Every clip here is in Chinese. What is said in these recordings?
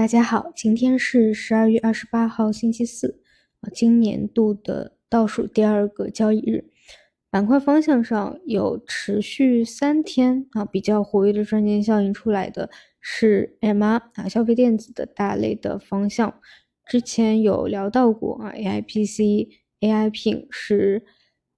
大家好，今天是十二月二十八号，星期四，啊，今年度的倒数第二个交易日。板块方向上有持续三天啊比较活跃的赚钱效应出来的是 MR 啊消费电子的大类的方向。之前有聊到过啊，AIPC、AIP 是。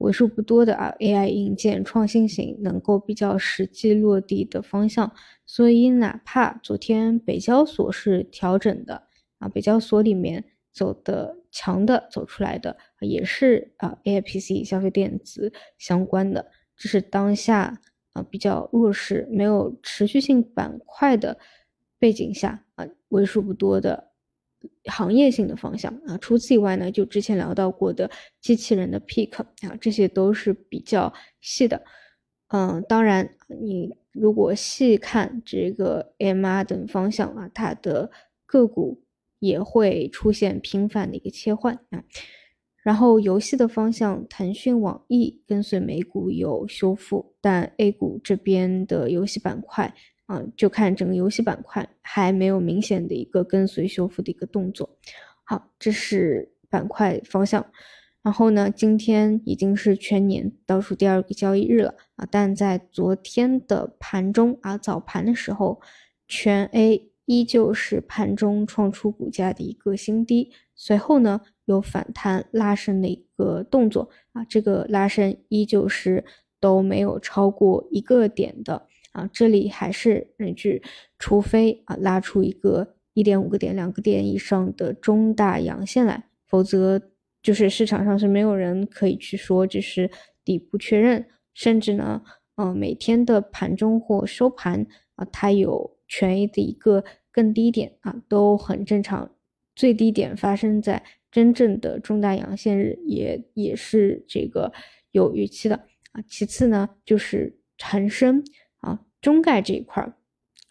为数不多的啊，AI 硬件创新型能够比较实际落地的方向，所以哪怕昨天北交所是调整的啊，北交所里面走的强的走出来的也是啊 AIPC 消费电子相关的，这是当下啊比较弱势、没有持续性板块的背景下啊，为数不多的。行业性的方向啊，除此以外呢，就之前聊到过的机器人的 pick 啊，这些都是比较细的。嗯，当然你如果细看这个 MR 等方向啊，它的个股也会出现频繁的一个切换啊。然后游戏的方向，腾讯、网易跟随美股有修复，但 A 股这边的游戏板块。啊，就看整个游戏板块还没有明显的一个跟随修复的一个动作。好，这是板块方向。然后呢，今天已经是全年倒数第二个交易日了啊，但在昨天的盘中啊，早盘的时候，全 A 依旧是盘中创出股价的一个新低，随后呢有反弹拉升的一个动作啊，这个拉升依旧是都没有超过一个点的。啊，这里还是那句，除非啊拉出一个一点五个点、两个点以上的中大阳线来，否则就是市场上是没有人可以去说这是底部确认，甚至呢，嗯，每天的盘中或收盘啊，它有权益的一个更低点啊，都很正常。最低点发生在真正的中大阳线日，也也是这个有预期的啊。其次呢，就是恒生。中概这一块，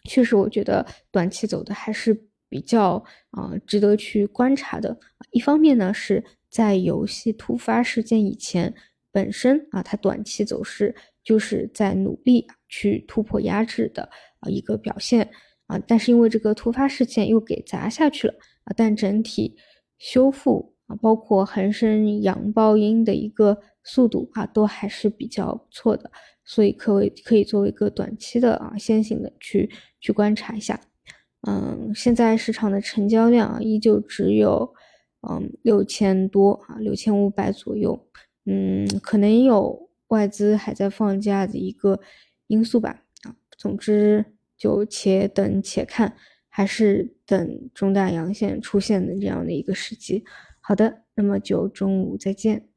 确实我觉得短期走的还是比较啊值得去观察的。一方面呢，是在游戏突发事件以前，本身啊它短期走势就是在努力去突破压制的啊一个表现啊，但是因为这个突发事件又给砸下去了啊，但整体修复啊，包括恒生阳报阴的一个速度啊，都还是比较不错的。所以可为可以作为一个短期的啊先行的去去观察一下，嗯，现在市场的成交量啊依旧只有嗯六千多啊六千五百左右，嗯，可能有外资还在放假的一个因素吧啊，总之就且等且看，还是等中大阳线出现的这样的一个时机。好的，那么就中午再见。